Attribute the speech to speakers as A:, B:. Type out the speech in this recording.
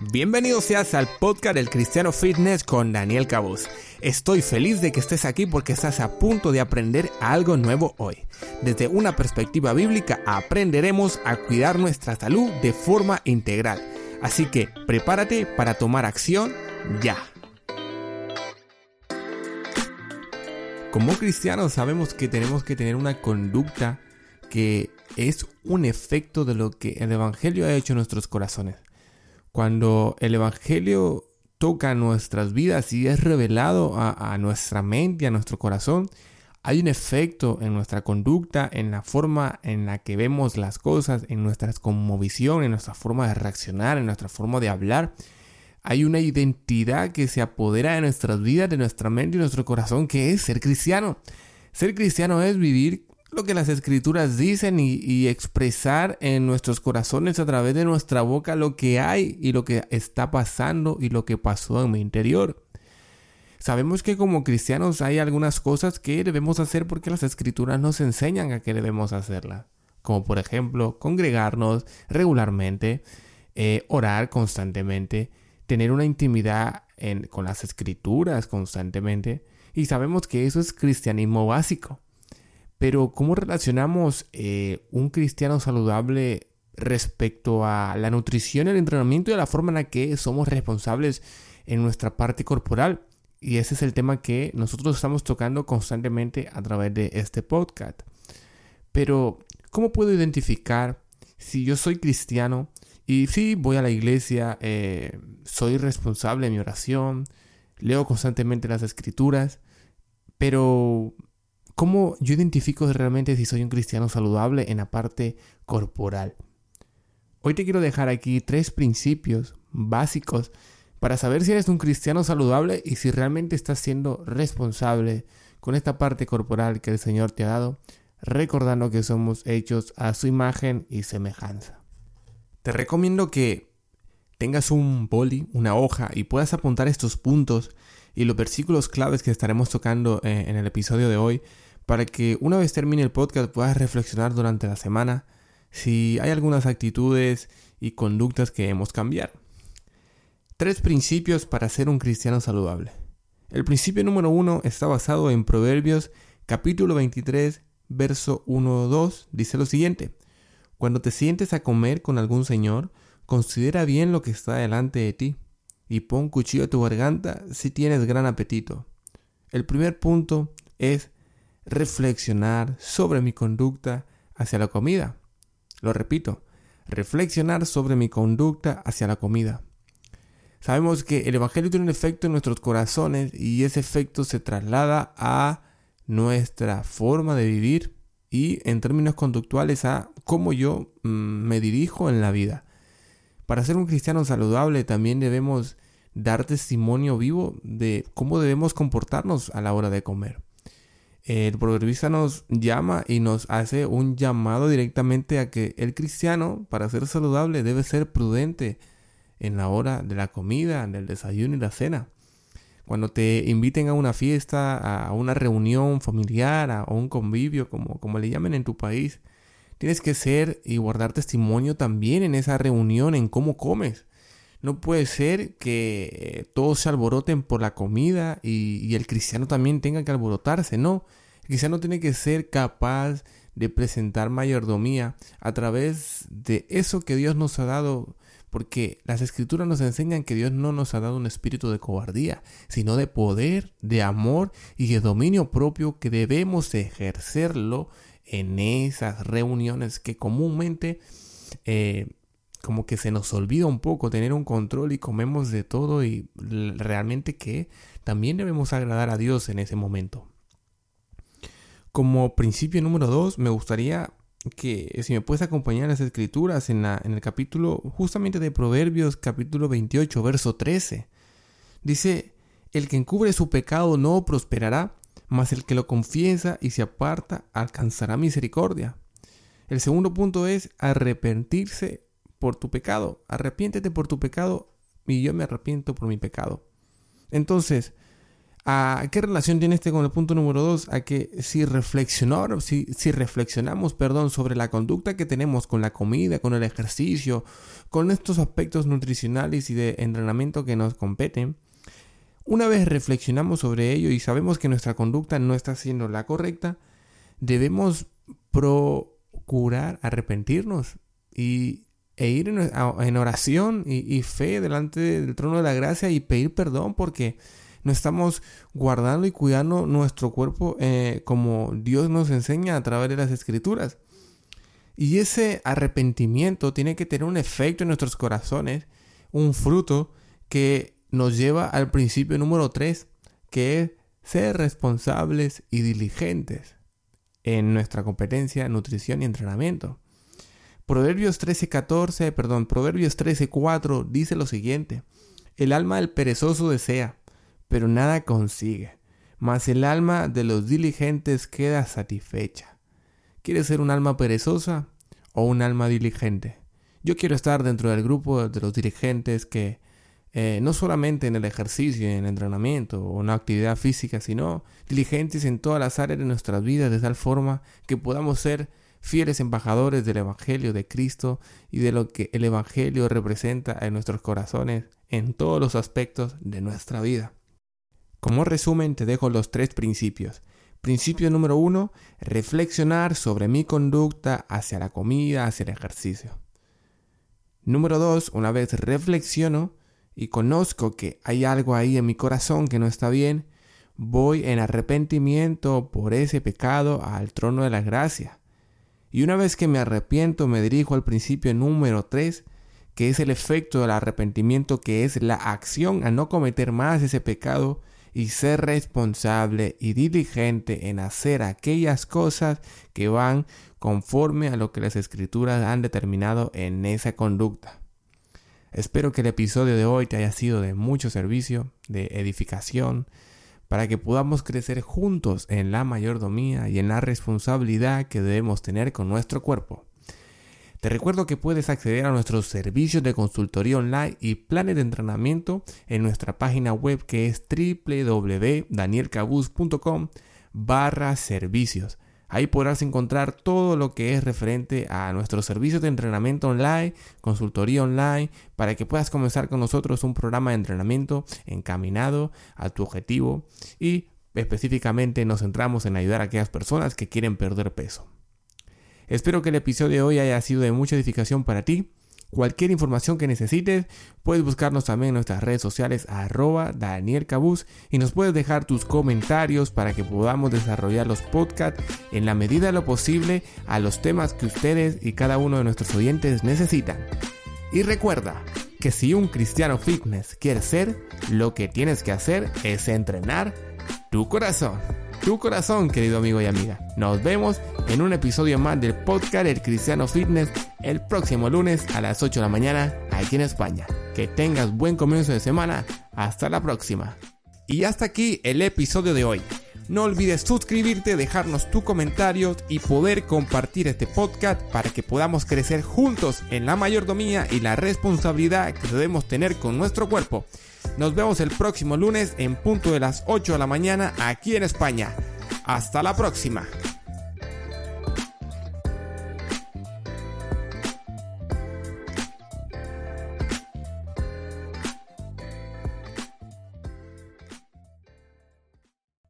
A: Bienvenido seas al podcast del Cristiano Fitness con Daniel Cabuz. Estoy feliz de que estés aquí porque estás a punto de aprender algo nuevo hoy. Desde una perspectiva bíblica aprenderemos a cuidar nuestra salud de forma integral. Así que prepárate para tomar acción ya. Como cristianos sabemos que tenemos que tener una conducta que es un efecto de lo que el Evangelio ha hecho en nuestros corazones. Cuando el Evangelio toca nuestras vidas y es revelado a, nuestra mente, a nuestro corazón, hay un efecto en nuestra conducta, en la forma en la que vemos las cosas, en nuestra conmovisión, en nuestra forma de reaccionar, en nuestra forma de hablar. Hay una identidad que se apodera de nuestras vidas, de nuestra mente y nuestro corazón, que es ser cristiano. Ser cristiano es vivir lo que las escrituras dicen y, expresar en nuestros corazones a través de nuestra boca lo que hay y lo que está pasando y lo que pasó en mi interior. Sabemos que como cristianos hay algunas cosas que debemos hacer porque las escrituras nos enseñan a que debemos hacerlas. Como por ejemplo congregarnos regularmente, eh, orar constantemente, tener una intimidad con las escrituras constantemente. Y sabemos que eso es cristianismo básico. Pero ¿cómo relacionamos eh, un cristiano saludable respecto a la nutrición, el entrenamiento y la forma en la que somos responsables en nuestra parte corporal? Y ese es el tema que nosotros estamos tocando constantemente a través de este podcast. Pero, ¿cómo puedo identificar si yo soy cristiano y si voy a la iglesia, eh, soy responsable en mi oración, leo constantemente las escrituras, pero ¿Cómo yo identifico realmente si soy un cristiano saludable en la parte corporal? Hoy te quiero dejar aquí tres principios básicos para saber si eres un cristiano saludable y si realmente estás siendo responsable con esta parte corporal que el Señor te ha dado, recordando que somos hechos a su imagen y semejanza. Te recomiendo que tengas un boli, una hoja y puedas apuntar estos puntos y los versículos claves que estaremos tocando eh, en el episodio de hoy para que una vez termine el podcast puedas reflexionar durante la semana si hay algunas actitudes y conductas que debemos cambiar. Tres principios para ser un cristiano saludable. El principio número uno está basado en Proverbios capítulo 23, verso 1-2. Dice lo siguiente. Cuando te sientes a comer con algún señor, considera bien lo que está delante de ti y pon cuchillo a tu garganta si tienes gran apetito. El primer punto es reflexionar sobre mi conducta hacia la comida. Lo repito, reflexionar sobre mi conducta hacia la comida. Sabemos que el Evangelio tiene un efecto en nuestros corazones y ese efecto se traslada a nuestra forma de vivir y en términos conductuales a cómo yo mm, me dirijo en la vida. Para ser un cristiano saludable también debemos dar testimonio vivo de cómo debemos comportarnos a la hora de comer el proverbista nos llama y nos hace un llamado directamente a que el cristiano, para ser saludable, debe ser prudente en la hora de la comida, del desayuno y la cena. Cuando te inviten a una fiesta, a una reunión familiar, a un convivio, como, como le llamen en tu país, tienes que ser y guardar testimonio también en esa reunión, en cómo comes. No puede ser que eh, todos se alboroten por la comida y, el cristiano también tenga que alborotarse, no. El cristiano tiene que ser capaz de presentar mayordomía a través de eso que Dios nos ha dado, porque las escrituras nos enseñan que Dios no nos ha dado un espíritu de cobardía, sino de poder, de amor y de dominio propio que debemos ejercerlo en esas reuniones que comúnmente eh, como que se nos olvida un poco tener un control y comemos de todo y realmente que también debemos agradar a Dios en ese momento. Como principio número dos, me gustaría que si me puedes acompañar las escrituras en, en el capítulo justamente de Proverbios capítulo 28 verso 13. Dice, el que encubre su pecado no prosperará, mas el que lo confiesa y se aparta alcanzará misericordia. El segundo punto es arrepentirse por tu pecado. Arrepiéntete por tu pecado y yo me arrepiento por mi pecado. Entonces, ¿A qué relación tiene este con el punto número 2? A que si, reflexionar, si, si reflexionamos perdón, sobre la conducta que tenemos con la comida, con el ejercicio, con estos aspectos nutricionales y de entrenamiento que nos competen, una vez reflexionamos sobre ello y sabemos que nuestra conducta no está siendo la correcta, debemos procurar arrepentirnos y, e ir en, oración y, fe delante del trono de la gracia y pedir perdón porque no estamos guardando y cuidando nuestro cuerpo eh, como Dios nos enseña a través de las escrituras. Y ese arrepentimiento tiene que tener un efecto en nuestros corazones, un fruto que nos lleva al principio número 3, que es ser responsables y diligentes en nuestra competencia, nutrición y entrenamiento. Proverbios 13:14, perdón, Proverbios 13:4 dice lo siguiente: El alma del perezoso desea, pero nada consigue, mas el alma de los diligentes queda satisfecha. ¿Quieres ser un alma perezosa o un alma diligente? Yo quiero estar dentro del grupo de los dirigentes que eh, no solamente en el ejercicio, en el entrenamiento o en la actividad física, sino diligentes en todas las áreas de nuestras vidas de tal forma que podamos ser fieles embajadores del Evangelio de Cristo y de lo que el Evangelio representa en nuestros corazones en todos los aspectos de nuestra vida. Como resumen te dejo los tres principios. Principio número uno, reflexionar sobre mi conducta hacia la comida, hacia el ejercicio. Número dos, una vez reflexiono y conozco que hay algo ahí en mi corazón que no está bien, voy en arrepentimiento por ese pecado al trono de la gracia. Y una vez que me arrepiento me dirijo al principio número tres, que es el efecto del arrepentimiento, que es la acción a no cometer más ese pecado y ser responsable y diligente en hacer aquellas cosas que van conforme a lo que las escrituras han determinado en esa conducta. Espero que el episodio de hoy te haya sido de mucho servicio, de edificación, para que podamos crecer juntos en la mayordomía y en la responsabilidad que debemos tener con nuestro cuerpo. Te recuerdo que puedes acceder a nuestros servicios de consultoría online y planes de entrenamiento en nuestra página web que es www.danielcabuz.com barra servicios. Ahí podrás encontrar todo lo que es referente a nuestros servicios de entrenamiento online, consultoría online, para que puedas comenzar con nosotros un programa de entrenamiento encaminado a tu objetivo y específicamente nos centramos en ayudar a aquellas personas que quieren perder peso. Espero que el episodio de hoy haya sido de mucha edificación para ti. Cualquier información que necesites, puedes buscarnos también en nuestras redes sociales arroba Daniel Cabuz y nos puedes dejar tus comentarios para que podamos desarrollar los podcasts en la medida de lo posible a los temas que ustedes y cada uno de nuestros oyentes necesitan. Y recuerda que si un cristiano fitness quiere ser, lo que tienes que hacer es entrenar tu corazón tu corazón, querido amigo y amiga. Nos vemos en un episodio más del podcast El Cristiano Fitness el próximo lunes a las 8 de la mañana aquí en España. Que tengas buen comienzo de semana. Hasta la próxima. Y hasta aquí el episodio de hoy. No olvides suscribirte, dejarnos tu comentario y poder compartir este podcast para que podamos crecer juntos en la mayordomía y la responsabilidad que debemos tener con nuestro cuerpo. Nos vemos el próximo lunes en punto de las 8 de la mañana aquí en España. Hasta la próxima.